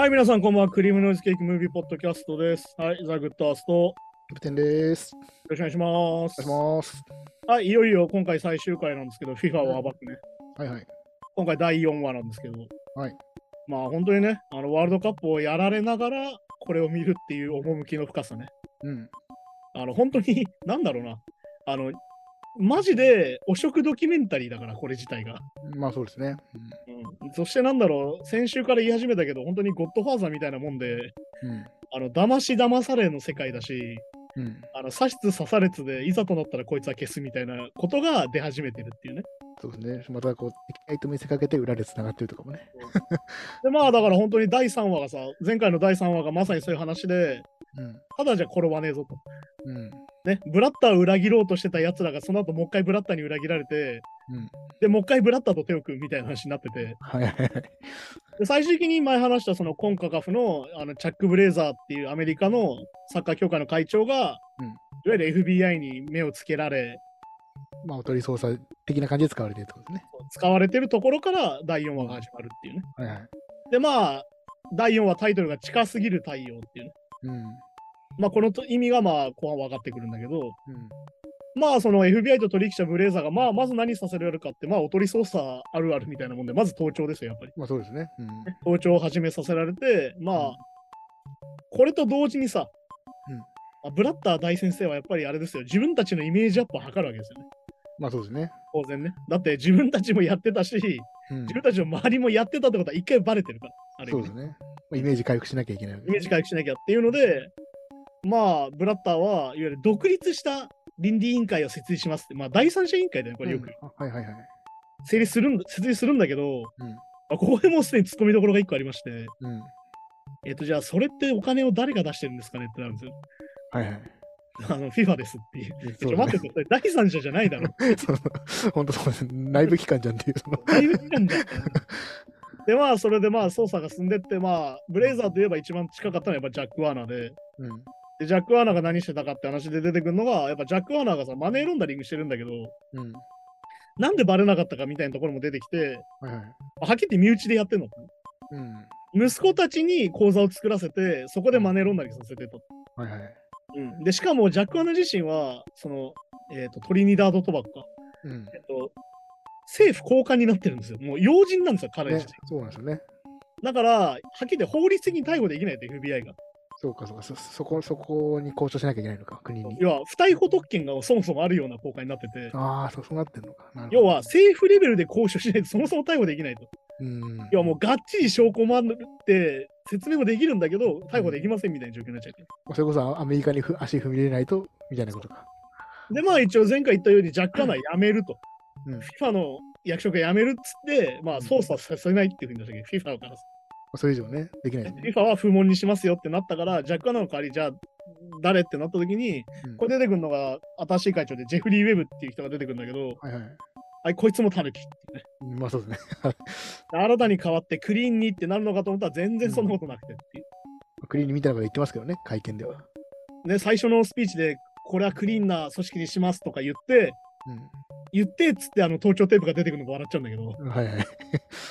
はい、皆さん、こんばんは。クリームノイズケーキムービーポッドキャストです。はい、ザ・グッドアースト。よキャプテンです。ろしくお願いします。お願いします。はい、いよいよ今回最終回なんですけど、FIFA を暴くね。はいはい。今回第4話なんですけど、はい。まあ本当にね、あのワールドカップをやられながら、これを見るっていう趣の深さね。うん。あの、本当に、なんだろうな。あの、マジで汚職ドキュメンタリーだから、これ自体が。まあそうですね。うん、そしてなんだろう、先週から言い始めたけど、本当にゴッドファーザーみたいなもんで、うん。あの、騙し騙されの世界だし、うん。あの、刺しつ刺されつで、いざとなったらこいつは消すみたいなことが出始めてるっていうね。そうですね。またこう、敵対と見せかけて裏で繋がってるとかもね。で、まあだから本当に第3話がさ、前回の第3話がまさにそういう話で、うん。ただじゃ転ばねえぞと。うん。ね、ブラッターを裏切ろうとしてた奴らがその後もう一回ブラッターに裏切られて、うん。で、もう一回ブラッターと手を組むみたいな話になってて、はいはいはい。で最終的に前話したそのコンカカフのあのチャック・ブレイザーっていうアメリカのサッカー協会の会長が、うんいわゆる FBI に目をつけられ、まあおとり捜査的な感じで使われてるってことですね。使われてるところから第4話が始まるっていうね。はいはい。で、まあ、第4話タイトルが近すぎる太陽っていうね。うん。まあ、このと意味がまあ、後半分かってくるんだけど、うん。まあ、その FBI と取引者ブレイザーが、まあ、まず何させられるかって、まあ、おとり捜査あるあるみたいなもんで、まず盗聴ですよ、やっぱり。まあそうですね。盗聴を始めさせられて、まあ、これと同時にさ、うんまあブラッター大先生はやっぱりあれですよ、自分たちのイメージアップを図るわけですよね。まあそうですね。当然ね。だって自分たちもやってたし、うん自。分たちの周りもやってたってことは一回バレてるから。ある意味ねそうですね。まあイメージ回復しなきゃいけないイメージ回復しなきゃっていうので、まあ、ブラッターは、いわゆる独立した倫理委員会を設立しますって、まあ、第三者委員会だよね、これよく。うんあはいはいはい。成立するんだ、設立するんだけど、うん。まあ、ここでもうすでに突っ込みどころが一個ありまして、うん。えっ、と、じゃあ、それってお金を誰が出してるんですかねってなるんですよ。はいはい。あの、FIFA ですっていう。ちょ、待って、それ第三者じゃないだろ。本当そうですね。内部機関じゃんっていう。そのだいぶ期間じゃん。で、まあ、それでまあ、捜査が進んでって、まあ、ブレイザーといえば一番近かったのはやっぱジャック・ワーナーで、うん。で、ジャック・ワーナーが何してたかって話で出てくるのが、やっぱジャック・ワーナーがさ、マネーロンダリングしてるんだけど、うん。なんでバレなかったかみたいなところも出てきて、はいはい。はっきり言って身内でやってんのかうん。な息子たちに口座を作らせて、そこでマネーロンダリングさせてと。はいはい。うん、で、しかもジャック・ワーナー自身は、その、えっ、と、トリニダード・トバコか。うん。えっ、と、政府高官になってるんですよ。もう要人なんですよ、彼ね自身。、そうなんですよね。だから、はっきり言って法律的に逮捕できないと FBI が。そうかそうか。そそこ、そこに交渉しなきゃいけないのか、国に。要は、不逮捕特権がそもそもあるような公開になってて、ああ、そうそうなってんのか。要は、政府レベルで交渉しないとそもそも逮捕できないと。うん。要はもうがっちり証拠もあって、説明もできるんだけど、逮捕できませんみたいな状況になっちゃう。それこそアメリカにふ足踏み入れないと、みたいなことか。で、まあ一応前回言ったように、ジャック・アナー辞めると。うん。FIFA の役職辞めるっつって、まあ捜査させないっていうふうになったけど、FIFA からさそれ以上ね、できないね。FIFA は不問にしますよってなったから、ジャック・アナーの代わり、じゃあ誰ってなった時に、うんこれ出てくるのが新しい会長でジェフリー・ウェブっていう人が出てくるんだけど、はいはい。はい、こいつもタヌキってね。うんまあそうですね。新たに変わってクリーンにってなるのかと思ったら全然そんなことなくてっていう。クリーンにみたいなこと言ってますけどね、会見では。で、最初のスピーチで、これはクリーンな組織にしますとか言って、言ってっつってあの盗聴テープが出てくるのが笑っちゃうんだけど、うん。はいはい。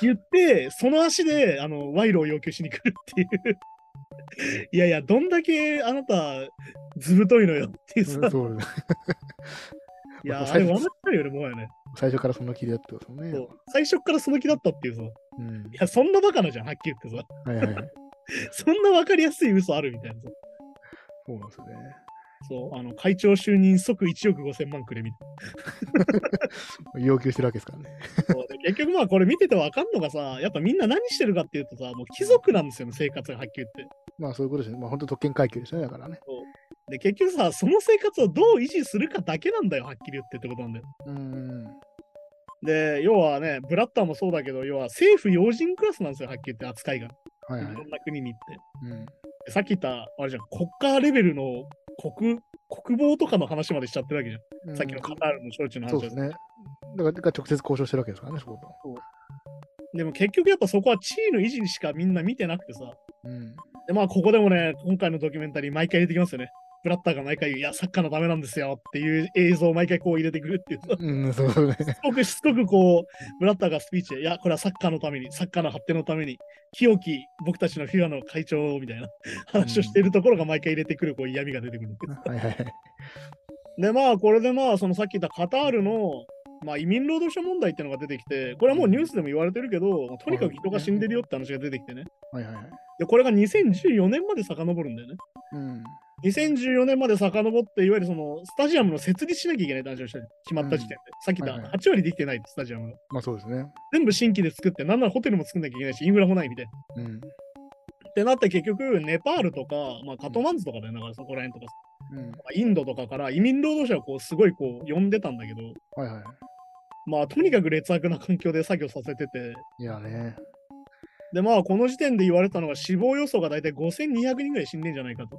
言って、その足であの賄賂を要求しに来るっていう。いやいや、どんだけあなた、ずぶといのよっていうさ、うんそう いや、まああれ笑っちゃうよね、もはやね。最初からその気でやってますもんね。最初っからその気だったっていうさ、いうん。や、そんなバカなじゃん、はっきり言ってさ。はいはいはい。そんな分かりやすい嘘あるみたいなさ。そうなんですよね。そう、あの、会長就任即1億5千万くれみたい 要求してるわけですからね。な。そうで結局まあこれ見てて分かんのがさ、やっぱみんな何してるかっていうとさ、もう貴族なんですよね、生活がはっきり言って。まあそういうことですね。まあ本当特権階級ですね、だからね。で、結局さ、その生活をどう維持するかだけなんだよ、はっきり言ってってことなんだよ。うん。で、要はね、ブラッターもそうだけど、要は政府要人クラスなんですよ、はっきり言って扱いが。はいはいいろ。んな国に行って。うん。でさっき言った、あれじゃん、国家レベルの国、国防とかの話までしちゃってるわけじゃん。さっきのカタールの招致の話はそうですね。だから直接交渉してるわけですからね、そこと。でも結局やっぱそこは地位の維持にしかみんな見てなくてさ。うん。で、まあここでもね、今回のドキュメンタリー毎回出てきますよね。ブラッターが毎回、いや、サッカーのためなんですよっていう映像を毎回こう入れてくるっていう。うん、そうね。すごくしつこくこう、ブラッターがスピーチで、いや、これはサッカーのために、サッカーの発展のために、清き僕たちのフィアの会長みたいな話をしているところが毎回入れてくるこう嫌味が出てくるんです。はいはいはい。で、まあ、これでまあ、そのさっき言ったカタールの、まあ、移民労働者問題っていうのが出てきて、これはもうニュースでも言われてるけど、とにかく人が死んでるよって話が出てきてね。はいはいはい。で、これが2014年まで遡るんだよね。うん。2014年まで遡って、いわゆるそのスタジアムの設立しなきゃいけない話をして決まった時点で、さっき言ったはいはい8割できてないスタジアムが。まあそうですね。全部新規で作って、なんならホテルも作んなきゃいけないし、インフラもないみたいな。うん。ってなって結局、ネパールとか、まあ、カトマンズとかだよ、だからそこら辺とか、うん。まあインドとかから移民労働者をこうすごいこう呼んでたんだけど、はいはい。まあとにかく劣悪な環境で作業させてて、いやね。でまあこの時点で言われたのが死亡予想が大体5200人ぐらい死んでんじゃないかと。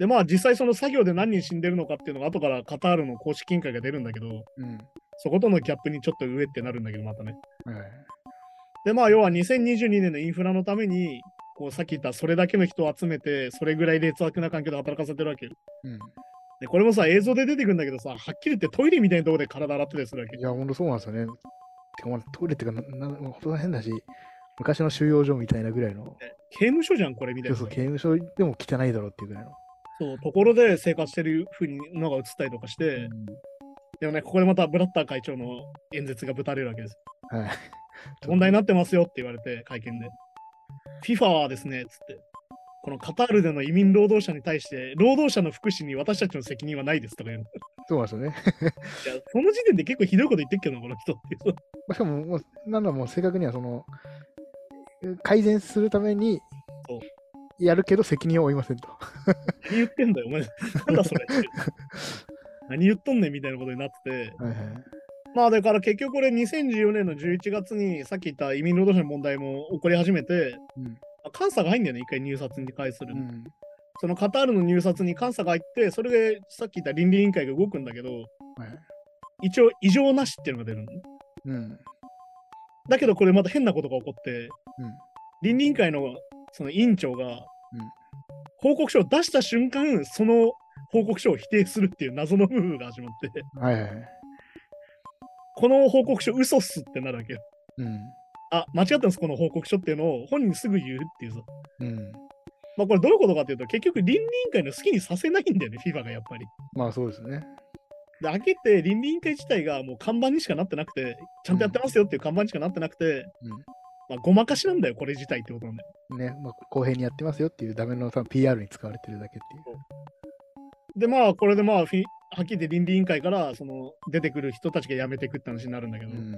うん。でまあ実際その作業で何人死んでるのかっていうのが後からカタールの公式見解が出るんだけど、うん。そことのギャップにちょっと上ってなるんだけど、またね。はいはい。でまあ要は2022年のインフラのために、こうさっき言ったそれだけの人を集めて、それぐらい劣悪な環境で働かせてるわけよ。うん。で、これもさ、映像で出てくるんだけどさ、はっきり言ってトイレみたいなところで体洗ってたりするわけい。や、ほんとそうなんですよね。てか、まあ、トイレってか、ななほんと変だし、昔の収容所みたいなぐらいの、刑務所じゃん、これみたいな。そうそう、刑務所でも汚いだろうっていうぐらいの。そう、ところで生活してるふうにのが映ったりとかして、でもね、ここでまたブラッター会長の演説がぶたれるわけです。うんはい。問題になってますよって言われて、会見で。FIFA はですね、つって、このカタールでの移民労働者に対して、労働者の福祉に私たちの責任はないですとか言うそうなんですよね。や、その時点で結構ひどいこと言ってっけどな、この人ってしかも、もうなんだもう正確にはその、改善するためにやるけど責任を負いませんと。何言ってんだよ、お前。なんだそれ。何言っとんねんみたいなことになってて。はいはい。まあだから結局これ2014年の11月にさっき言った移民労働者の問題も起こり始めて、うん監査が入んだよね、一回入札に対する。うん。そのカタールの入札に監査が入って、それでさっき言った倫理委員会が動くんだけど、はい。一応異常なしっていうのが出るの。うん。だけどこれまた変なことが起こって、うん。倫理委員会のその委員長が、報告書を出した瞬間、その報告書を否定するっていう謎のムーブが始まって、はいはい。この報告書嘘っすってなるわけよ。うん。あ、間違ってます、この報告書っていうのを本人にすぐ言うっていうさ。うん。まあこれどういうことかっていうと、結局倫理委員会の好きにさせないんだよね、FIFA がやっぱり。まあそうですね。で、開けて倫理委員会自体がもう看板にしかなってなくて、ちゃんとやってますよっていう看板にしかなってなくて、まあごまかしなんだよ、これ自体ってことなんだよ。うん。ね、まあ公平にやってますよっていうダメの多分 PR に使われてるだけっていう。で、まあこれでまあフィ、はっきり言って倫理委員会からその出てくる人たちが辞めていくって話になるんだけど、うん。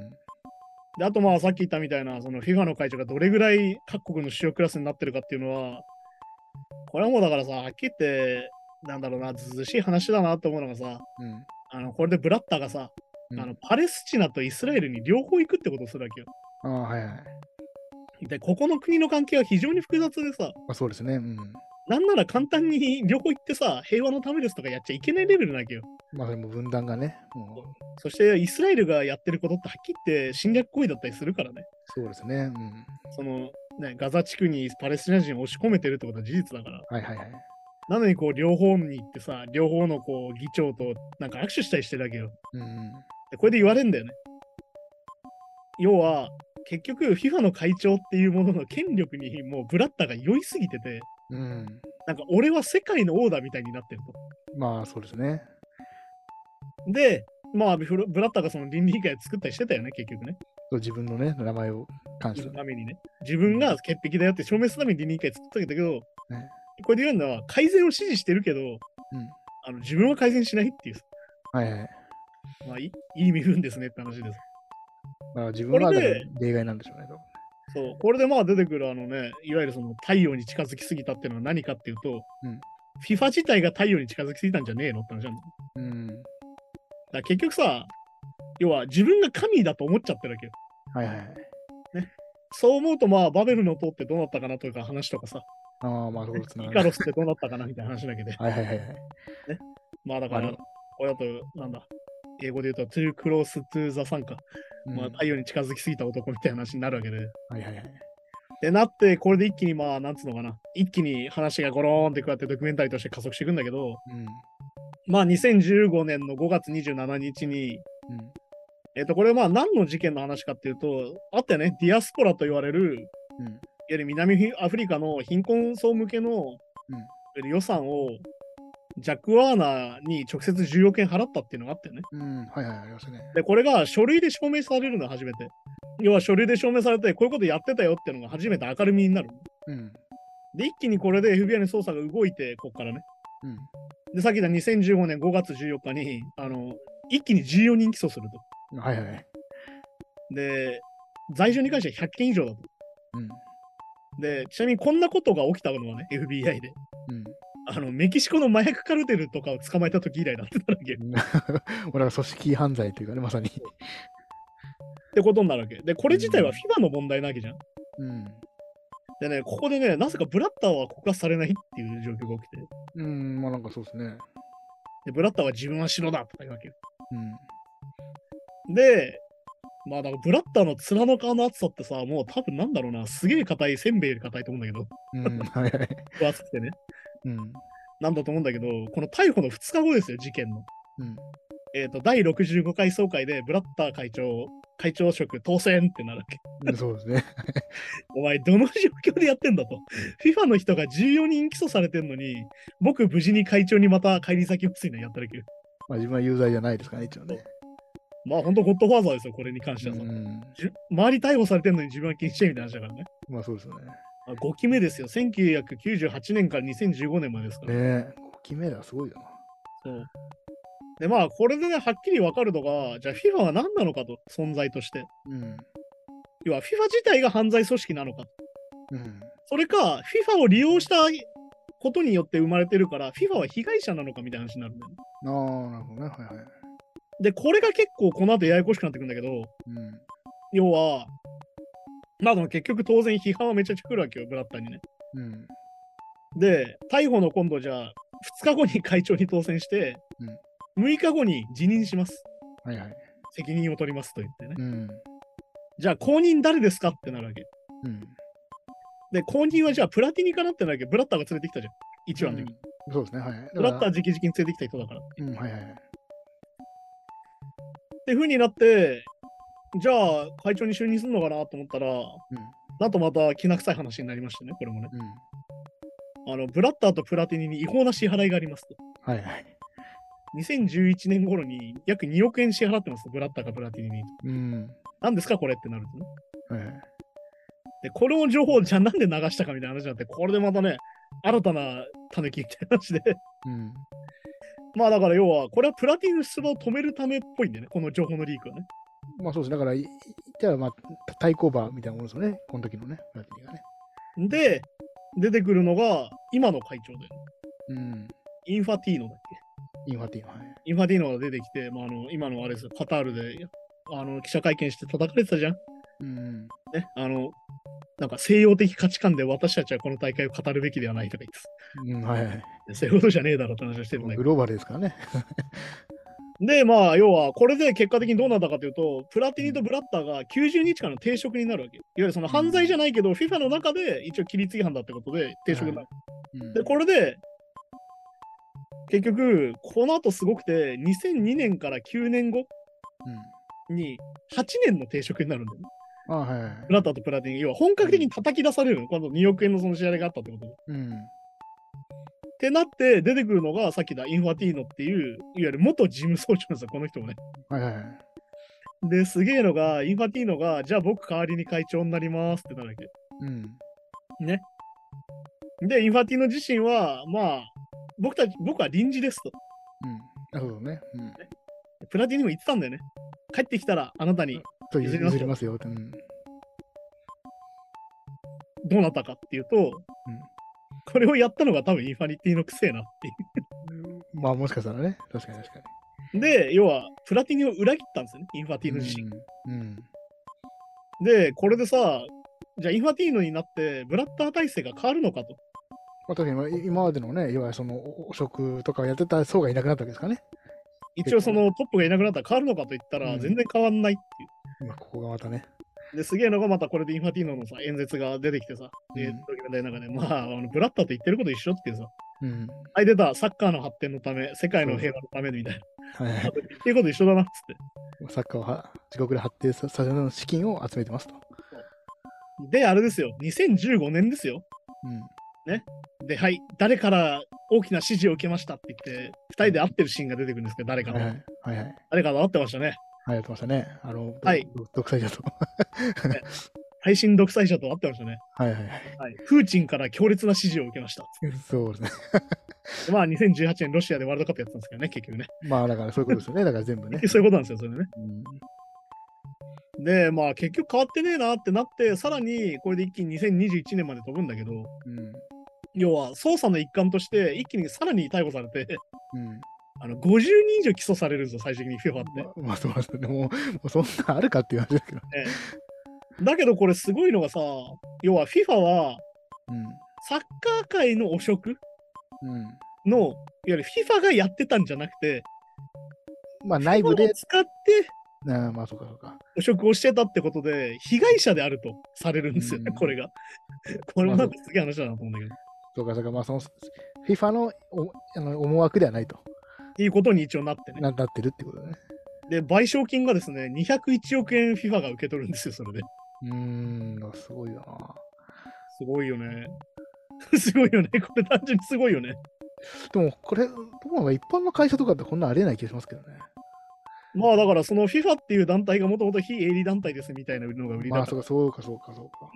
で、あとまあさっき言ったみたいな、その FIFA の会長がどれぐらい各国の主要クラスになってるかっていうのは、これはもうだからさ、はっきり言って、なんだろうな、ずうずうしい話だなと思うのがさ、うん。あの、これでブラッタがさ、うんあの、パレスチナとイスラエルに両方行くってことをするわけよ。ああ、はいはい。で、ここの国の関係は非常に複雑でさ、まあそうですね。うん。なんなら簡単に両方行ってさ、平和のためですとかやっちゃいけないレベルなわけよ。まあでも分断がね、もう、そしてイスラエルがやってることってはっきり言って侵略行為だったりするからね。そうですね。うん。その、ね、ガザ地区にパレスチナ人を押し込めてるってことは事実だから。はいはいはい。なのにこう両方に行ってさ、両方のこう議長となんか握手したりしてるわけよ。うん。でこれで言われんだよね。要は、結局 FIFA の会長っていうものの権力にもうブラッタが酔いすぎてて、うん。なんか俺は世界の王だみたいになってると。まあそうですね。で、まあブラブラッタがその倫理委員会を作ったりしてたよね、結局ね。そう自分のね、名前を関しそてのためにね。自分が潔癖だよって証明するために倫理委員会作ったけど、ねこれで言うのは改善を指示してるけど、あの自分は改善しないっていう、はいはい。まあいいいい身分ですねって話です。まあ自分は例外なんでしょうね。そう、これでまあ出てくるあのね、いわゆるその太陽に近づきすぎたっていうのは何かっていうと、うん FIFA 自体が太陽に近づきすぎたんじゃねえのって話なんだ。うん。ら結局さ、要は自分が神だと思っちゃってるわけよ。はいはいはい。そう思うとまあバベルの塔ってどうなったかなというか話とかさ、ああ、まあそうですね。イカロスってどうなったかなみたいな話だけで。はいはいはいはい。まあだからあの、これだと、なんだ、英語で言うと too close to the sun か。うんまあ太陽に近づきすぎた男みたいな話になるわけで。はいはいはい。でなって、これで一気にまあ、なんつうのかな。一気に話がゴローンってこうやってドキュメンタリーとして加速していくんだけど、うん。まあ2015年の5月27日に、うん。えっ、と、これまあ何の事件の話かっていうと、あったよね、ディアスポラと言われる、いわうん。ゆる南アフリカの貧困層向けの、いわゆる予算をジャック・ワーナーに直接10億円払ったっていうのがあったよね。うん。はいはい、ありますね。で、これが書類で証明されるのは初めて。要は書類で証明されて、こういうことやってたよっていうのが初めて明るみになる。うん。で、一気にこれで FBI の捜査が動いて、ここからね。うん。で、さっき言った2015年5月14日に、あの、一気に14人起訴すると。はいはい。で、罪状に関しては100件以上だと。うん。で、ちなみにこんなことが起きたのはね、FBI で。うん。あの、メキシコの麻薬カルテルとかを捕まえた時以来だってなるわけ。っ 俺は組織犯罪というかね、まさに。てことになるわけ。で、これ自体は FIFA の問題なわけじゃん。うん。でね、ここでね、なぜかブラッターは告発されないっていう状況が起きて。うん、まあなんかそうですね。で、ブラッターは自分は白だとか言うわけよ。うん。で、まあだからブラッターの面の皮の厚さってさ、もう多分なんだろうな、すげえ硬い、せんべいより硬いと思うんだけど、うん。はいはい。分厚くてね。うん。なんだと思うんだけど、この逮捕の2日後ですよ、事件の。うん。えっ、と、第65回総会でブラッター会長、会長職当選ってなるわけ。うんそうですね。お前、どの状況でやってんだと。FIFA の人が14人起訴されてんのに、僕、無事に会長にまた帰り先をついのやっただけ。まあ自分は有罪じゃないですからね、一応ね。まあ、ほんとゴッドファーザーですよ、これに関してはさ。うん。周り逮捕されてんのに自分は禁止してみたいな話だからね。まあそうですよね。あ5期目ですよ。1998年から2015年までですから。ねえ、5期目だ、すごいよな。そうで、まあ、これでね、はっきりわかるのが、じゃあ FIFA は何なのかと、存在として。うん。要は FIFA 自体が犯罪組織なのかと。うん。それか、FIFA を利用したことによって生まれてるから、FIFA は被害者なのかみたいな話になるんだよね。ああ、なるほどね。はいはい。で、これが結構この後ややこしくなってくるんだけど、うん。要は、まあでも結局当然批判はめちゃくちゃ来るわけよ、ブラッターにね。うん。で、逮捕の今度じゃあ、2日後に会長に当選して、6日後に辞任します。はいはい。責任を取りますと言ってね。うん。じゃあ、後任誰ですかってなるわけ。うん。で、後任はじゃあ、プラティニかなってなるわけ。ブラッターが連れてきたじゃん。一番の時、うんそうですね。はいはい。ブラッター直々に連れてきた人だから。うん、はいはいはい。て風になって、じゃあ、会長に就任するのかなと思ったら、なんとまたきな臭い話になりましたね、これもね。あの、ブラッターとプラティニに違法な支払いがありますと。はいはい。2011年頃に約2億円支払ってますと、ブラッターかプラティニに。うん。何ですか、これってなるとね。はいはい。で、これの情報をじゃあなんで流したかみたいな話になって、これでまたね、新たな種きみたいな話で。うん。まあだから要は、これはプラティニの出馬を止めるためっぽいんだよね、この情報のリークはね。まあそうですね。だから、いじゃあまあ、対抗馬みたいなものですよね。この時のね、プラティニがね。で、出てくるのが、今の会長だよね。うん。インファティーノだっけ？インファティーノ。はい。インファティーノが出てきて、まあ、あの今のあれですよ、カタールであの記者会見して叩かれてたじゃん。うん。ね、あの、なんか西洋的価値観で私たちはこの大会を語るべきではないとか言ってうん、はいはい。た。そういうことじゃねえだろって話をしてるんだけど。グローバルですからね。で、まあ、要は、これで結果的にどうなったかというと、プラティニとブラッターが90日間の停職になるわけ。いわゆるその犯罪じゃないけど、FIFA の中で一応規律違反だってことで停職になる。うんで、これで、結局、この後すごくて、2002年から9年後うん。に8年の停職になるんだよね。あはいはい。ブラッターとプラティニ。要は本格的に叩き出されるの。今度2億円のその支払いがあったってことで。っうん。てなって出てくるのがさっきだインファティーノっていう、いわゆる元事務総長なんですよ、この人もね。はいはいはい。で、すげえのが、インファティーノが、じゃあ僕代わりに会長になりますってなるわけ。うん。ね。で、インファティーノ自身は、まあ、僕たち、僕は臨時ですと。うん。なるほどね。うん。プラティニも言ってたんだよね。帰ってきたらあなたにと譲りますよ。うん。どうなったかっていうと、これをやったのが多分インファニティのくせえなっていまあもしかしたらね。確かに確かう。で、要は、プラティニを裏切ったんですよね、インファティーノに。自身。うん。で、これでさ、じゃあインファティーノになって、ブラッター体制が変わるのかと。まあ、特にまあ今までのね、いわゆるその汚職とかをやってた層がいなくなったわけですかね。一応そのトップがいなくなったら変わるのかと言ったら、うん全然変わんないっていう。まあ、ここがまたね。で、すげえのがまたこれでインファティーノのさ、演説が出てきてさ、で、うんドキュメンタリーの中で、まあ、あのブラッターと言ってること一緒っていうさ、うん。はい、出た、サッカーの発展のため、世界の平和のためみたいな。はいってること一緒だなっつって。サッカーをは自国で発展させるの資金を集めてますと。で、あれですよ、2015年ですよ。うん。で、はい、誰から大きな指示を受けましたって言って、二人で会ってるシーンが出てくるんですけど、誰かと。はいはい。はいはい。誰かと会ってましたね。はい、やってましたね。あの、はいど独裁者と。配信独裁者と会ってましたね。はいはいはい。はい。プーチンから強烈な指示を受けました。そうですね。で まあ、2018年ロシアでワールドカップやってたんですけどね、結局ね。まあだからそういうことですよね。だから全部ね。そういうことなんですよ、それね。うん。で、まあ、結局変わってねえなってなって、さらにこれで一気に2021年まで飛ぶんだけど、うん。要は捜査の一環として、一気にさらに逮捕されて、うん。あの50人以上起訴されるんですよ、最終的に FIFA って。ままあそうですね。もう、そんなあるかっていう話ですけど。ええだけどこれすごいのがさ、要は FIFA はサッカー界の汚職うん。うん。の、いわゆる FIFA がやってたんじゃなくて、まあ内部でを、使ってああまあそうかそうか。汚職をしてたってことで、被害者であるとされるんですよね、うんこれが。これもなんかすげえ話だなと思うんだけど。そうかそうか。まあその、FIFA のおあの思惑ではないとっていうことに一応なってね。ななってるってことだね。で、賠償金がですね、201億円 FIFA が受け取るんですよ、それで。うーん、すごいよな。すごいよね。すごいよね。これ単純にすごいよね。でもこれ、どう一般の会社とかってこんなありえない気がしますけどね。まあだからその FIFA っていう団体がもともと非営利団体ですみたいなのが売りだまあから。そうかそうかそうかそうか。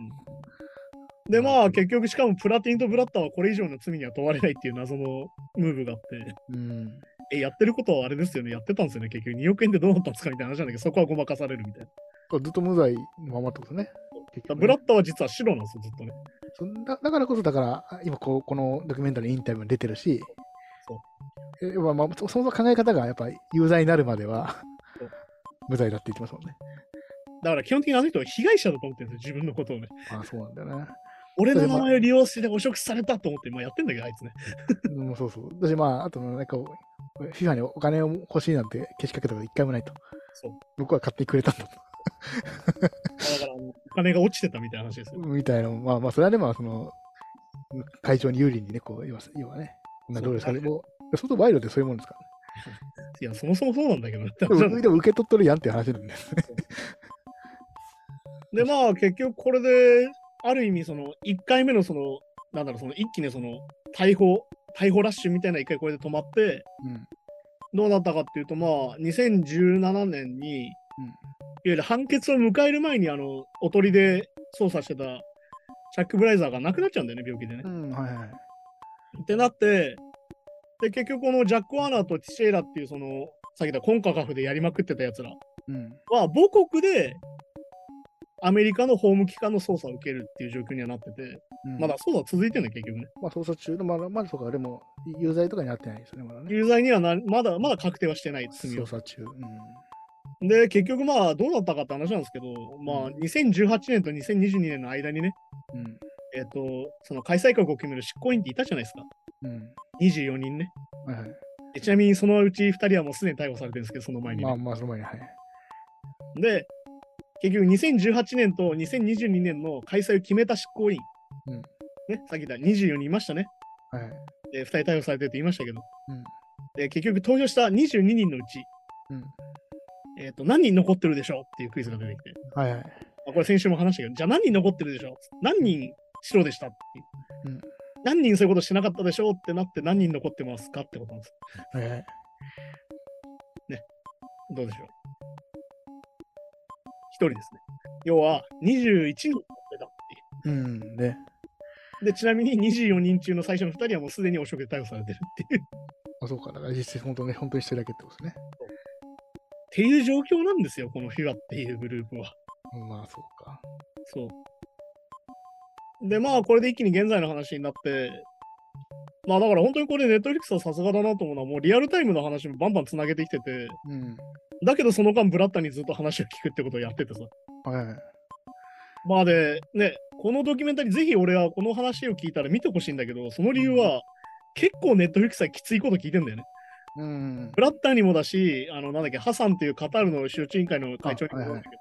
でまあ結局しかもプラティンとブラッターはこれ以上の罪には問われないっていう謎のムーブがあって、うん。え、やってることはあれですよね。やってたんですよね。結局2億円でどうなったんですかみたいな話なんだけど、そこはごまかされるみたいな。ずっと無罪のままってことね。ねブラッターは実は白なんですよ、ずっとね。そんだだからこそ、だから、今こう、このドキュメンタリーインタビューに出てるし、そうえまあまあ、そその考え方がやっぱり有罪になるまでは無罪だって言ってますもんね。だから基本的にあの人は被害者だと思ってるんですよ、自分のことをね。ああ、そうなんだよね。俺の名前を利用して汚職されたと思って、まあやってんだけど、あいつね。うん、そうそう。私、まあ、あと、なんか、FIFA にお金を欲しいなんてけしかけたこと一回もないと。そう。僕は買ってくれたんだと。だからお金が落ちてたみたいな話ですよ。みたいな、まあまあ、それはね、まあ、その、会長に有利にね、こう、要は要はね、こんなどうですかね。もう、相当賄賂ってそういうもんですかいや、そもそもそうなんだけどね。らね。でも、でも受け取っとるやんって話なんですね。で、まあ、結局これで、ある意味、その、1回目のその、なんだろう、その、一気にその、逮捕、逮捕ラッシュみたいな一回これで止まって、うん。どうなったかっていうと、まあ、2017年に、いわゆる判決を迎える前に、あの、おとりで捜査してた、チャック・ブライザーが亡くなっちゃうんだよね、病気でねう。ん、はいはい。ってなって、で、結局このジャック・ワーナーとティシェイラっていう、その、さっき言ったコンカカフでやりまくってたやつらうん。は、母国で、アメリカの法務機関の捜査を受けるっていう状況にはなってて、うんまだ捜査続いてるんだよ、結局ね。まあ、捜査中の、まだ、まだそうか、でも、有罪とかになってないですよね、まだね。有罪にはなまだまだ確定はしてない罪を。捜査中。うん。で、結局まあどうなったかって話なんですけど、まあ2018年と2022年の間にね、うん。えっ、と、その開催国を決める執行委員っていたじゃないですか。うん。24人ね。はいはい。でちなみにそのうち2人はもうすでに逮捕されてるんですけど、その前にね、まあまあ、その前に、はい。で、結局2018年と2022年の開催を決めた執行委員。うんね、さっき言った24人いましたね。はいはい。で、2人逮捕されてるって言いましたけど。うん。で、結局投票した22人のうち、うん。えっ、と、何人残ってるでしょうっていうクイズが出てきて。はいはい。あこれ先週も話したけど、じゃあ何人残ってるでしょう？何人白でしたっていう。うん何人そういうことしてなかったでしょうってなって何人残ってますかってことなんです。はいはい。どうでしょう？一人ですね。要は21人残ってたっていうん。で、う。で、ちなみに24人中の最初の2人はもうすでに汚職で逮捕されてるっていう。っあ、そうか。だから実際、本当ね、本当に一人だけってことですね。ていう状況なんですよ、このフィガっていうグループは。うんまあ、そうか。そう。で、まあ、これで一気に現在の話になって、まあ、だから本当にこれ、ネットフリックスはさすがだなと思うのは、もうリアルタイムの話もバンバンつなげてきてて、うん。だけどその間、ブラッタにずっと話を聞くってことをやっててさ。はいはい。まあで、ね、このドキュメンタリー、ぜひ俺はこの話を聞いたら見てほしいんだけど、その理由は、結構ネットフリックスはきついこと聞いてんだよね。うん。ブラッターにもだし、あの、なんだっけ、ハサンっていうカタールの周知委員会の会長にもだけど、あはいはい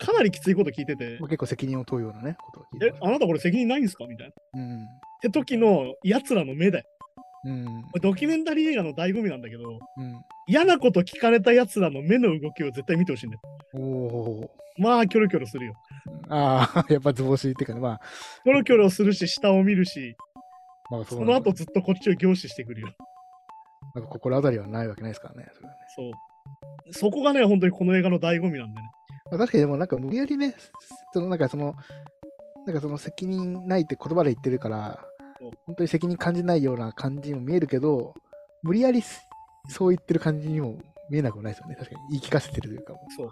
かなりきついこと聞いててまあ、結構責任を問うようなね、ことを聞いてえあなたこれ責任ないんですか？みたいな。っうん。て時の奴らの目だよ。うん。ドキュメンタリー映画の醍醐味なんだけど、うん。嫌なこと聞かれた奴らの目の動きを絶対見てほしいんだよ。おお。まあ、キョロキョロするよ。ああ、やっぱ図星っていうかね、まあ、キョロキョロするし、下を見るし、まあ、そそうなんだの後ずっとこっちを凝視してくるよ。なんか心当たりはないわけないですからね。そねそう。そこがね、本当にこの映画の醍醐味なんでね。まあ、確かにでもなんか無理やりね、そのなんかその、なんかその責任ないって言葉で言ってるから本当に責任感じないような感じにも見えるけど、無理やりすそう言ってる感じにも見えなくもないですよね。確かに言い聞かせてるというか。そう。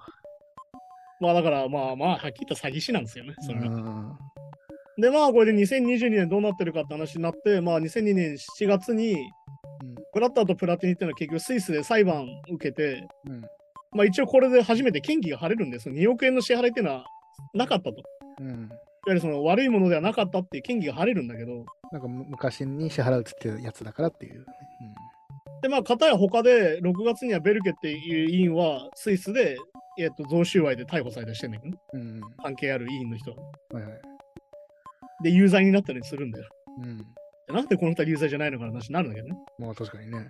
まあだから、まあまあ、はっきり言った詐欺師なんですよね。それが。うんで、まあ、これで2022年どうなってるかって話になって、まあ、2002年7月に、ブラッターとプラティニっていうのは結局スイスで裁判受けて、うん。まあ一応これで初めて権利が晴れるんです。2億円の支払いっていうのはなかったと。いわうん。ゆるその悪いものではなかったっていう権利が晴れるんだけど、なんかむ昔に支払うって言ってたやつだからっていう、ね。で、まあ、片や他で6月にはベルケっていう委員はスイスで、えっと、贈収賄で逮捕されたりしてんだけどね、うん。うん。関係ある委員の人は。はいはい。で、有罪になったりするんだよ。うん。でなんでこの人は有罪じゃないのかな話になるんだけどね。まあ確かにね。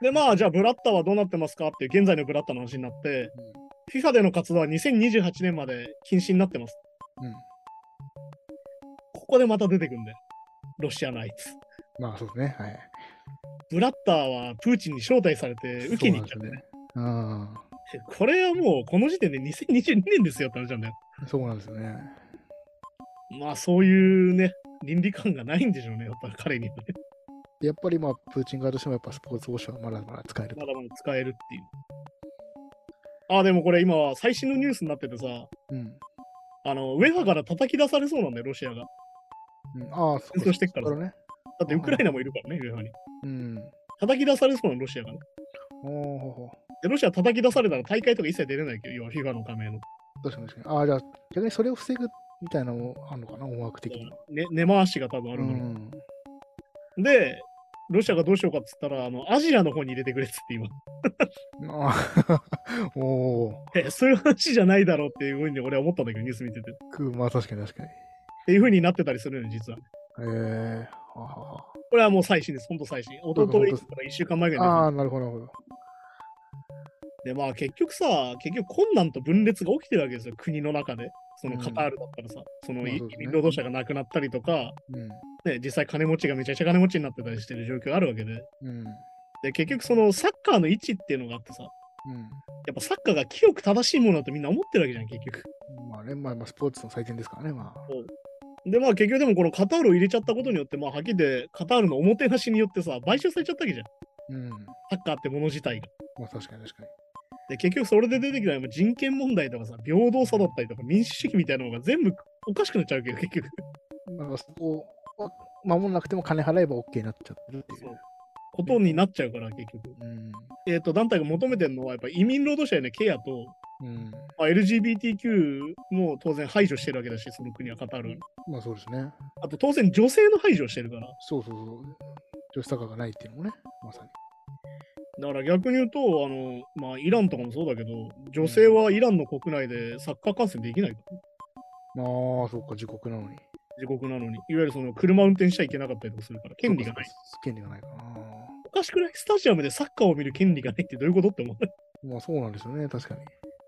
で、まあ、じゃあ、ブラッタはどうなってますかっていう現在のブラッタの話になって、FIFA での活動は2028年まで禁止になってます。うん。うん。ここでまた出てくるんだよ。ロシアのあいつ。まあそうですね。はい。ブラッターはプーチンに招待されて受けに行っちゃってね。うん。これはもうこの時点で2022年ですよって話なんだよ。そうなんですよね。まあそういうね、倫理観がないんでしょうね、やっぱり彼にはね。やっぱりまあ、プーチン側としてもやっぱスポーツウォッシュはまだまだ使えると。まだまだ使えるっていう。あ、でもこれ今は最新のニュースになっててさ、うん。あの、ウェファから叩き出されそうなんだよ、ロシアが。うん、ああ、そ戦争してっからね。だってウクライナもいるからね、ウェファに。うん。叩き出されそうなの、ロシアがね。おお。で、ロシア叩き出されたら大会とか一切出れないけど、要は FIFA の加盟の。確かに確かに。ああ、じゃあ逆にそれを防ぐみたいなのもあるのかな、思惑的には。ね、根回しが多分あうるの、ん。で、ロシアがどうしようかっつったら、あの、アジアの方に入れてくれっつって今。ああ おお。え、そういう話じゃないだろうっていうふうに俺は思ったんだけど、ニュース見てて。まあ確かに確かに。ていうふうになってたりするのよ、実は。ええこれはもう最新です、ほんと最新。一昨日から1週間前ぐらいああ、になるほど、なるほど。で、まあ結局さ、結局困難と分裂が起きてるわけですよ、国の中で。そのうんカタールだったらさ、その移まあそうですね民労働者が亡くなったりとか、うん。ね、実際金持ちがめちゃくちゃ金持ちになってたりしてる状況があるわけで。うん。で、結局そのサッカーの位置っていうのがあってさ、うん。やっぱサッカーが清く正しいものだとみんな思ってるわけじゃん、結局。まあね、まあ、まあ、スポーツの祭典ですからね、まあ。で、まあ結局でもこのカタールを入れちゃったことによって、まあはっきり言ってカタールのおもてなしによってさ、買収されちゃったわけじゃん。うん。サッカーってもの自体が。まあ確かに確かに。で、結局それで出てきたのは人権問題とかさ、平等さだったりとか民主主義みたいなのが全部おかしくなっちゃうわけど、結局。なんかそこを守んなくても金払えば OK になっちゃってるっていそうう。ことになっちゃうから、結局。うん。えっ、と、団体が求めてるのは、やっぱ移民労働者へのケアと、うん。まあ、LGBTQ も当然排除してるわけだし、その国はカタールは。まあそうですね。あと当然女性の排除をしてるから。そうそうそう。女子サッカーがないっていうのもね、まさに。だから逆に言うと、あの、まあ、イランとかもそうだけど、女性はイランの国内でサッカー観戦できないから。まあ、そうか、自国なのに。自国なのに。いわゆるその車運転しちゃいけなかったりとかするから、権利がない。権利がないかな。おかしくないスタジアムでサッカーを見る権利がないってどういうことって思う。まあそうなんですよね、確かに。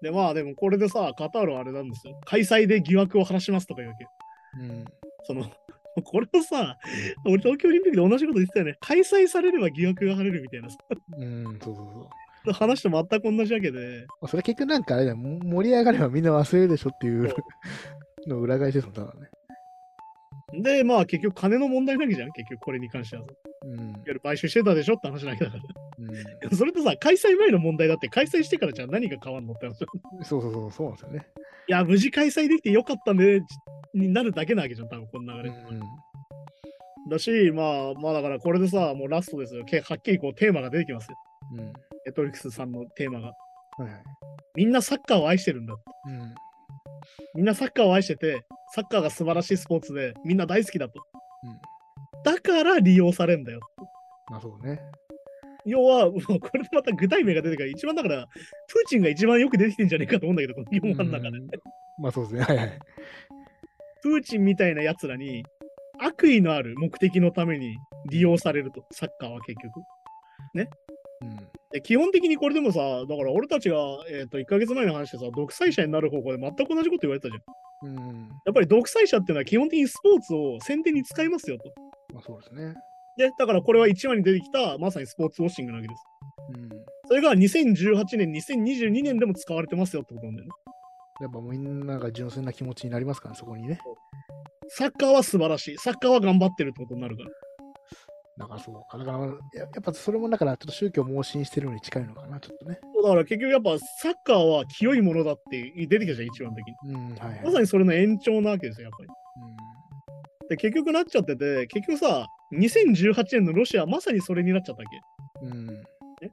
で、まあでもこれでさ、カタールはあれなんですよ。開催で疑惑を晴らしますとか言うわけ。うん。その、これをさ、俺東京オリンピックで同じこと言ってたよね。開催されれば疑惑が晴れるみたいなさうん、そうそうそう。話と全く同じわけで、まあ、それ結局なんかあれだよ、も盛り上がればみんな忘れるでしょっていう の裏返しですもん、ただね。で、まあ結局金の問題なわけじゃん、結局これに関してはうん。わゆる買収してたでしょって話だけだから。うん、それとさ、開催前の問題だって、開催してからじゃあ何が変わるのって話。いそうそうそう、そうなんですよね。や、無事開催できてよかったね、になるだけなわけじゃん、多分この流れ。うん。だし、まあ、まあだからこれでさ、もうラストですよ。けはっきりこうテーマが出てきますよ。うん。ネットフリックスさんのテーマが。はいはい。みんなサッカーを愛してるんだ。うん。みんなサッカーを愛してて、サッカーが素晴らしいスポーツで、みんな大好きだと。うん。だから利用されんだよ。まあそうね。要は、もうこれでまた具体名が出てから、一番だから、プーチンが一番よく出てきてんじゃねえかと思うんだけど、この日本の中で。うんまあそうですね。はいはい。プーチンみたいな奴らに悪意のある目的のために利用されると、サッカーは結局。うん。で基本的にこれでもさ、だから俺たちが、えー、と1ヶ月前の話でさ、独裁者になる方向で全く同じこと言われてたじゃん。うん。やっぱり独裁者っていうのは基本的にスポーツを宣伝に使いますよと。まあそうですね。で、だからこれは1話に出てきたまさにスポーツウォッシングなわけです。うん。それが2018年、2022年でも使われてますよってことなんだよね。やっぱみんなが純粋な気持ちになりますから、そこにね。サッカーは素晴らしい。サッカーは頑張ってるってことになるから。だからそうか。だから、ややっぱそれもだからちょっと宗教盲信してるのに近いのかな、ちょっとね。だから結局やっぱサッカーは清いものだって出てきたじゃん、一番的に。うん、はい、はい。まさにそれの延長なわけですよ、やっぱり。うで、結局なっちゃってて、結局さ、2018年のロシアはまさにそれになっちゃったわけ。ん。うん。ね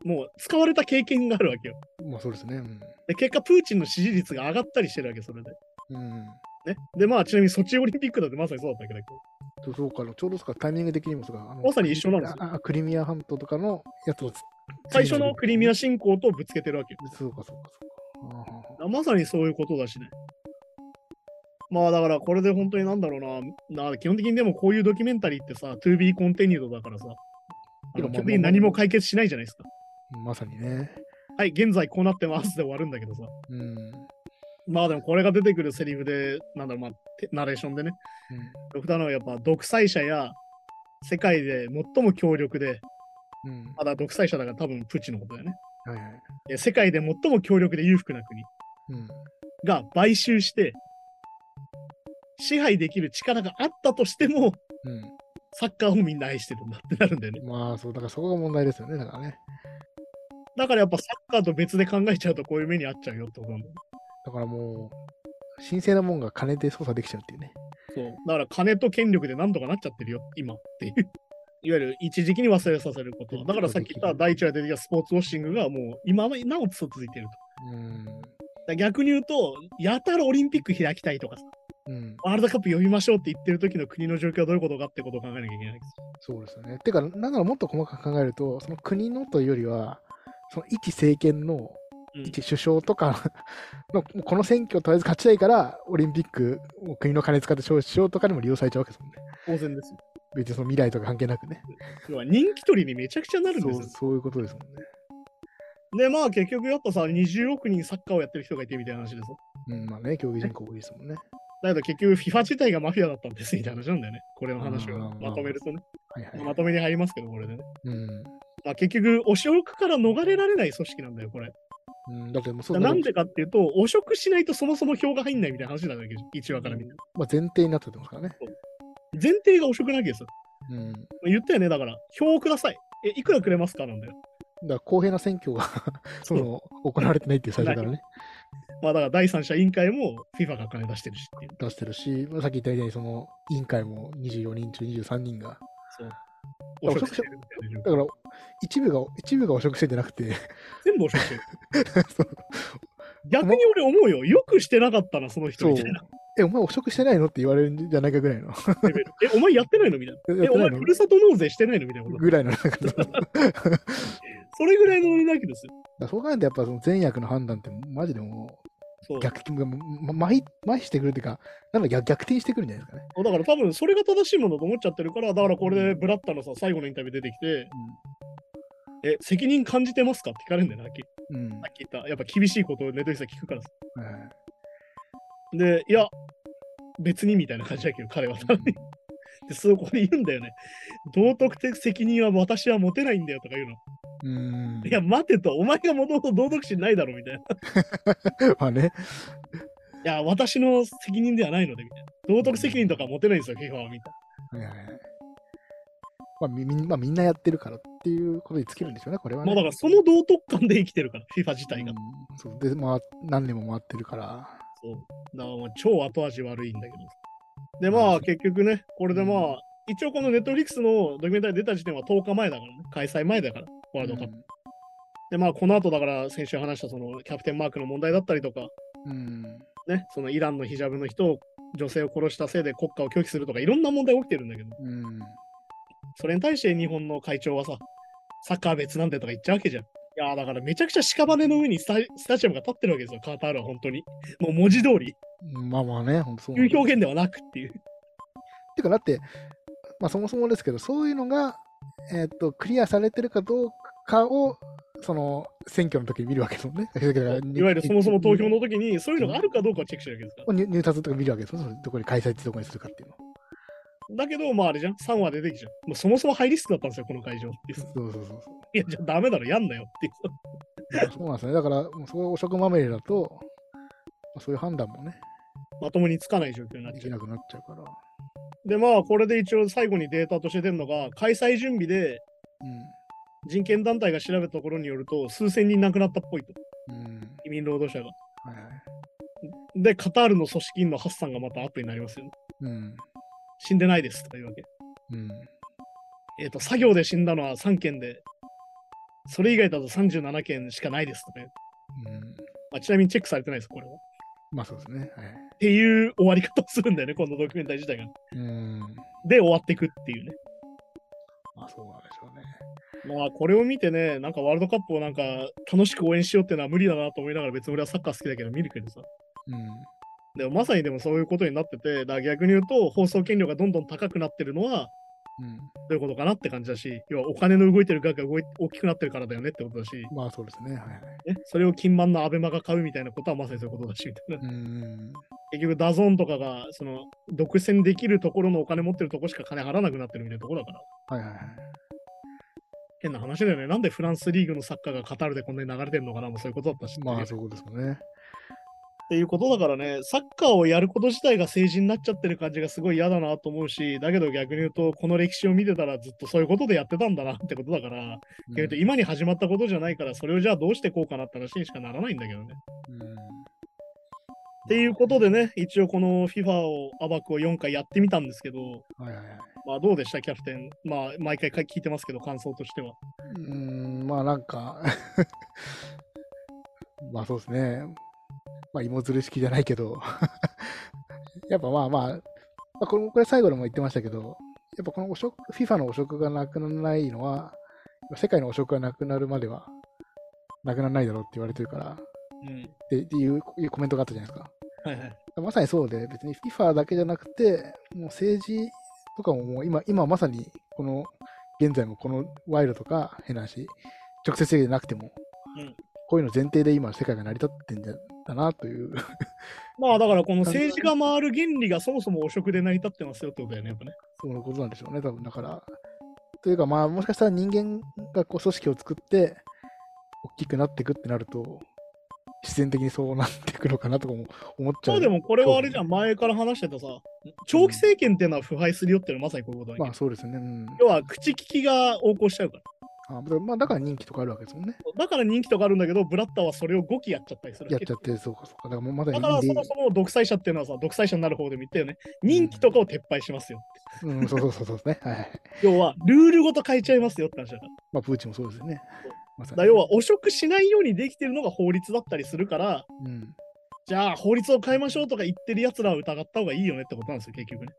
もう使われた経験があるわけよ。まあそうですね。うん。で、結果、プーチンの支持率が上がったりしてるわけ、それで。うん。ね。で、まあ、ちなみにソチオリンピックだってまさにそうだったわけだけど。そうそうか、ちょうどそうか、タイミング的にもそうか。まさに一緒なんですクリミア半島とかのやつをつ最初のクリミア侵攻とぶつけてるわけよ。そうか、そうか、そうか。まさにそういうことだしね。まあだからこれで本当になんだろうな、な基本的にでもこういうドキュメンタリーってさ、to be continued だからさ、基本的に何も解決しないじゃないですか。ーまさにね。はい、現在こうなってますで終わるんだけどさ。うん。まあでもこれが出てくるセリフで、なんだろう、まあ、てナレーションでね、僕なのはやっぱ独裁者や世界で最も強力で、うん。うん。まだ独裁者だから多分プーチンのことだよね。はいはい。え世界で最も強力で裕福な国うん。が買収して、支配できる力があったとしても、うサッカーをみんな愛してるんだってなるんだよね。ん。まあそう、だからそこが問題ですよね。だからね。だからやっぱサッカーと別で考えちゃうとこういう目に遭っちゃうよってことなんだよね。だからもう、神聖なもんが金で操作できちゃうっていうね。そう。だから金と権力で何とかなっちゃってるよ、今っていう。いわゆる一時期に忘れさせること。だからさっき言った第一話で出てきたスポーツウォッシングがもう今なお続いていると。うん。逆に言うと、やたらオリンピック開きたいとかさ、うん。ワールドカップ呼びましょうって言ってる時の国の状況はどういうことかってことを考えなきゃいけないんです。そうですよね。てか、なんならもっと細かく考えると、その国のというよりは、その一政権のうん一首相とか の、この選挙をとりあえず勝ちたいから、オリンピックを国の金使って招致しようとかにも利用されちゃうわけですもんね。当然ですよ。別にその未来とか関係なくね。要は人気取りにめちゃくちゃなるんですよ。そうそういうことですもんね。で、まあ結局やっぱさ、20億人サッカーをやってる人がいてみたいな話ですよ。うん、まあね、競技人口多いですもんね。だけど結局 FIFA 自体がマフィアだったんですみたいな話なんだよね。これの話をまとめるとね。はいはい。まとめに入りますけど、これでね。うん。まあ、結局、汚職から逃れられない組織なんだよ、これ。うん、だってもうそうなんでかっていうと、汚職しないとそもそも票が入んないみたいな話なんだけど、1話から見て。まあ、前提になってますからね。前提が汚職なわけですよ。うん。だか言ったよね、だから、票をください。え、いくらくれますかなんだよ。ら公平な選挙がその行われてないっていう最初からね、まあだから第三者委員会も FIFA が金出してるしっていう。出してるし、まあさっき言ったように、その委員会も24人中23人が。汚職だから、一部が、一部が汚職してんじゃなくて、全部汚職してる。逆に俺思うよ。よくしてなかったな、その人みたいなえ、お前汚職してないのって言われるんじゃないかぐらいの。え、お前やってないのみたいな。え、お前ふるさと納税してないのみたいなこと。ぐらいの。それぐらいの俺なわけですよ。そう考えると、やっぱその善悪の判断って、マジでもう逆転が、ま、麻痺麻痺してくるっていうか、なんか逆逆転してくるんじゃないですかね。だから多分それが正しいものだと思っちゃってるから、だからこれでブラッタのさ、最後のインタビュー出てきて、え、責任感じてますかって聞かれるんだよな、さうん。うん。っき言った。やっぱ厳しいことをネットリさん聞くからさ。はいで、いや、別にみたいな感じだけど、彼は。で、そこで言うんだよね。道徳的責任は私は持てないんだよとか言うの。うん。いや、待てと、お前がもともと道徳心ないだろみたいな。い まあね。や、私の責任ではないので、みたいな。道徳責任とか持てないんですよ、FIFA は、みたいはいはいはい。まあみまあ、みんなやってるからっていうことに尽きるんでしょうね、これはな。ね。まあだから、その道徳感で生きてるから、FIFA 自体が。うんそうで、まあ、何年も回ってるから。そう。だからもう超後味悪いんだけど。で、まあ結局ね、これでまあ、一応このネットフリックスのドキュメンタリー出た時点は10日前だからね、開催前だから、ワールドカップ。で、まあこの後だから先週話したそのキャプテンマークの問題だったりとか、うん。ね、そのイランのヒジャブの人を女性を殺したせいで国家を拒否するとかいろんな問題起きてるんだけど、うん。それに対して日本の会長はさ、サッカー別なんでとか言っちゃうわけじゃん。いやーだからめちゃくちゃ屍の上にスタスタジアムが立ってるわけですよ、カタールは本当に。もう文字通り、まあまあね、ほんとそういう表現ではなくっていう。てか、だって、まあそもそもですけど、そういうのが、えーっと、クリアされてるかどうかを、その、選挙の時に見るわけですもんね。いいわゆるそもそも投票の時にそういうのがあるかどうかをチェックしてるわけですか？ら。入入札とか見るわけですよ。そのどこに開催地どこにするかっていうの。だけど、まああれじゃん、3話出てきちゃう。もうそもそもハイリスクだったんですよ、この会場っていう。そうそうそう。いや、じゃあダメだろ、やんなよっていう。そうなんですね。だから、もうそういう汚職まみれだと、まあそういう判断もね、まともにつかない状況になっちゃう。できなくなっちゃうから。で、まあ、これで一応最後にデータとして出るのが、開催準備で人権団体が調べたところによると、数千人亡くなったっぽいと、うん。うん。移民労働者が。はいはい。で、カタールの組織員のハッサンがまたアップになりますよね。うん。死んでないですとかいうわけ。うん。えっ、と、作業で死んだのは3件で、それ以外だと37件しかないですとかいう、うん。まあ、ちなみにチェックされてないです、これは。っまあそうですね。はい。ていう終わり方をするんだよね、このドキュメンタリー自体が。うん。で、終わっていくっていうね。まあ、これを見てね、なんかワールドカップをなんか楽しく応援しようっていうのは無理だなと思いながら、別に俺はサッカー好きだけど見るけどさ。うん。でもまさにでもそういうことになってて、だ逆に言うと、放送権料がどんどん高くなってるのは、うん。どういうことかなって感じだし、要はお金の動いてる額が動い大きくなってるからだよねってことだし、まあそうですね。はいはい。ね、それを金満の ABEMA が買うみたいなことはまさにそういうことだし、みたいな。うん。結局、 DAZN とかが、その、独占できるところのお金持ってるところしか金払わなくなってるみたいなところだから。はいはいはい。変な話だよね。なんでフランスリーグのサッカーがカタールでこんなに流れてるのかなもうそういうことだったし。まあそうですね。っていうことだからね、サッカーをやること自体が政治になっちゃってる感じがすごい嫌だなと思うし、だけど逆に言うと、この歴史を見てたらずっとそういうことでやってたんだなってことだから、うん今に始まったことじゃないから、それをじゃあどうしてこうかなって話にしかならないんだけどね。うんっていうことでね、一応この FIFA を暴くを4回やってみたんですけど、はいはいはい。まあどうでした、キャプテン。まあ毎回聞いてますけど、感想としては。うーん、まあなんか、まあそうですね。まあ芋づる式じゃないけど、やっぱまあまあ、まあ、これこれ最後でも言ってましたけど、やっぱこの汚職、FIFA の汚職がなくならないのは、世界の汚職がなくなるまでは、なくならないだろうって言われてるから、うん。っていうコメントがあったじゃないですか。はいはい。まさにそうで、別に FIFA だけじゃなくて、もう政治とかももう今、今まさにこの、現在もこの賄賂とか変な話、直接的でなくても、うんこういうの前提で今世界が成り立ってんじゃだなという。まあだからこの政治が回る原理がそもそも汚職で成り立ってますよってことだよね、やっぱね。そういうことなんでしょうね、多分だから。というか、まあ、もしかしたら人間がこう組織を作って、大きくなっていくってなると、自然的にそうなっていくのかなとかも思っちゃう。まあでもこれはあれじゃん、前から話してたさ、長期政権っていうのは腐敗するよっていうのはまさにこういうことだけど、まあそうですね。うん。要は口利きが横行しちゃうから。あまあだから人気とかあるわけですもんね。だから人気とかあるんだけど、ブラッターはそれを5期やっちゃったりするやっちゃって、そうかそうか。だからもうまだだからそもそも独裁者っていうのはさ、独裁者になる方でも言ったよね。任期とかを撤廃しますよ。うん、そうそうそうそうですね。はいはい。要は、ルールごと変えちゃいますよって話だから。まあ、プーチンもそうですよね。まだ要は、汚職しないようにできてるのが法律だったりするから、うん。じゃあ法律を変えましょうとか言ってる奴らは疑った方がいいよねってことなんですよ、結局ね。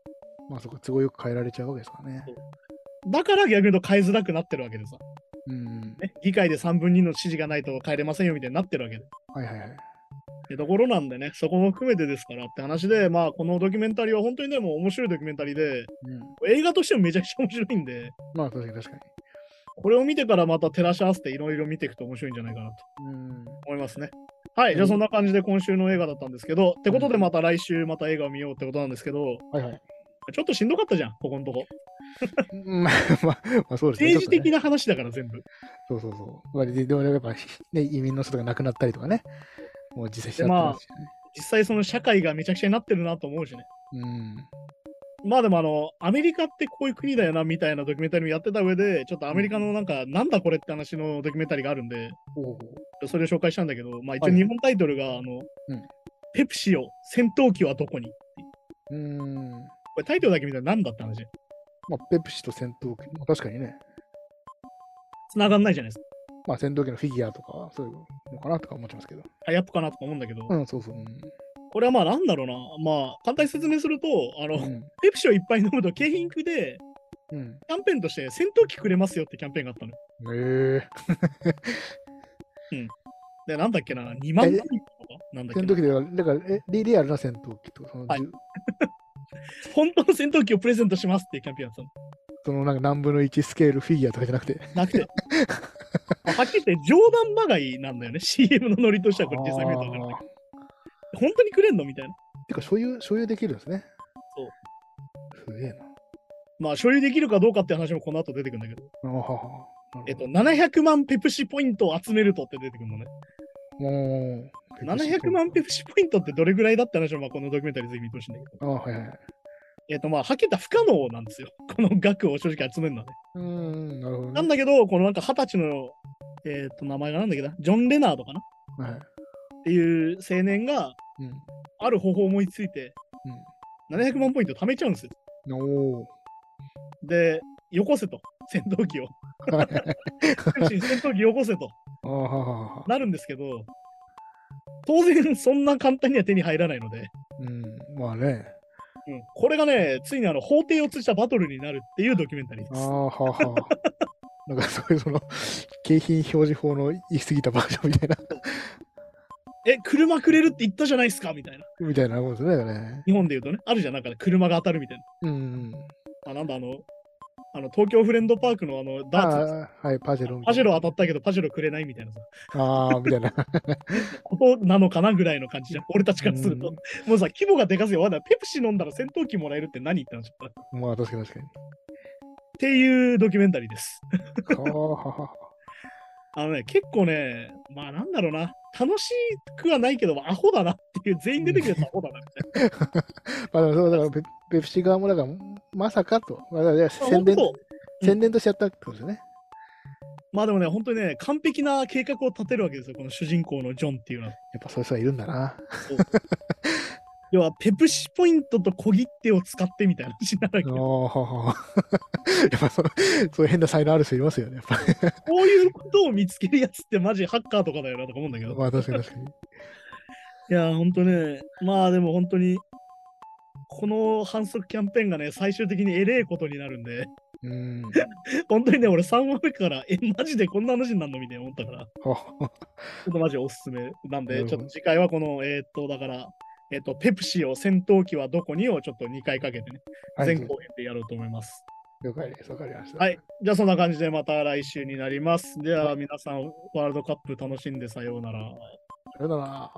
まあ、そこ都合よく変えられちゃうわけですからね。だから逆に言うと変えづらくなってるわけでさ。うん。ね、議会で3分2の指示がないと変えれませんよみたいになってるわけで。はいはいはい。ってところなんでね、そこも含めてですからって話で、まあ、このドキュメンタリーは本当にでも面白いドキュメンタリーで、うん。映画としてもめちゃくちゃ面白いんで、まあ、確かに確かに。これを見てからまた照らし合わせていろいろ見ていくと面白いんじゃないかなとうん。思いますね。はい、じゃあそんな感じで今週の映画だったんですけど、ってことでまた来週また映画を見ようってことなんですけど、はいはい。ちょっとしんどかったじゃん、ここのとこ。まあ、まあ、まあ、そうですね。政治的な話だから全部。そうそうそう。まあででもやっぱ、ね、移民の人が亡くなったりとかね。もう実際しちゃってますしね。実際その社会がめちゃくちゃになってるなと思うしね。うん。まあでもあの、アメリカってこういう国だよなみたいなドキュメンタリーもやってた上で、ちょっとアメリカのなんか、なんだこれって話のドキュメンタリーがあるんで、それを紹介したんだけど、まあ一はい応日本タイトルが、あの、うんペプシオ、戦闘機はどこにうーん。これタイトルだけ見たら何だって話？まあ、ペプシと戦闘機、まあ、確かにね。繋がんないじゃないですか。まあ、戦闘機のフィギュアとか、そういうのかなとか思ってますけど。タイアップかなとか思うんだけど、うん、そうそう。うん。これはまあなんだろうな。まあ、簡単に説明すると、あの、うん。ペプシをいっぱい飲むと景品で、うん。キャンペーンとして戦闘機くれますよってキャンペーンがあったのよ。へえで、なんだっけな、2万えポイントとかなんだっけな戦闘機では、だから、えリリアルな戦闘機とか、はい 本当の戦闘機をプレゼントしますっていうキャンペーンやってたのそのなんか何分の1スケールフィギュアとかじゃなくて。なくて。はっきり言って冗談まがいなんだよね。CM のノリとしてはこれ実際見ると分かるんだけど。本当にくれんの？みたいな。てか、所有、所有できるんですね。そう。すげえな。まあ、所有できるかどうかって話もこの後出てくるんだけど。あははえっと、700万ペプシポイントを集めるとって出てくるのね。もう、700万ペプシポイントってどれぐらいだって話をまあこのドキュメンタリーぜひ見てほしいんだけど。あはいはい。えっと、まあ、はっきり言ったら不可能なんですよ。この額を正直集めるのはね。うーん、なるほど、ね。なんだけど、このなんか二十歳の、えっと、名前がなんだっけな、ジョン・レナードかな？はい。っていう青年が、うん。ある方法を思いついて、700万ポイント貯めちゃうんですよ。で、よこせと、戦闘機を。はい戦闘機よこせと。なるんですけど、当然そんな簡単には手に入らないので、うん。まあね。うんこれがね、ついにあの法廷を通じたバトルになるっていうドキュメンタリーです。ああ、はあはあ。なんかそういうその、景品表示法の行き過ぎたバージョンみたいな、え、車くれるって言ったじゃないですかみたいな。みたいなことですね。日本で言うとね、あるじゃん、なんかね、車が当たるみたいな。うん。あ、なんだ、あの、あの東京フレンドパークのあのダーツ、はい、パジェロパジェ。ロ当たったけどパジェロくれないみたいなさ、ああ、みたいな。ことなのかなぐらいの感じじゃん。俺たちからすると。うんもうさ、規模がでかすぎて、わかんないペプシ飲んだら戦闘機もらえるって何言ったのちょっと。っまあ、確かに確かに。ていうドキュメンタリーです。あのね、結構ね、まあなんだろうな、楽しくはないけど、アホだなっていう、全員出てくるやつアホだなみたいな。まあでもそうだからペ、ペプシ側もだから、まさかと。まあ、宣伝まあ本当？うん宣伝としちゃったってことですよね。まあでもね、本当にね、完璧な計画を立てるわけですよ、この主人公のジョンっていうのは。やっぱそういう人がいるんだな。要は、ペプシポイントと小切手を使ってみたいな話になるわけああ、よ。はあはあ。やっぱそのそういう変な才能ある人いますよね。やっぱりこういうことを見つけるやつってマジハッカーとかだよなとか思うんだけど。まあ確かに確かに。いや、本当ね、まあでも本当に、この反則キャンペーンがね、最終的にえれえことになるんで、うん。本当にね、俺3話目から、え、マジでこんな話になるのみたいな思ったから、ちはょっとマジおすすめなんで、ちょっと次回はこの、えーっと、だから、えーっと、ペプシを戦闘機はどこにをちょっと2回かけてね、あ前後編でやろうと思います。了解です。わかりました。はい。じゃあそんな感じでまた来週になります。では皆さん、ワールドカップ楽しんでさようなら。さよなら。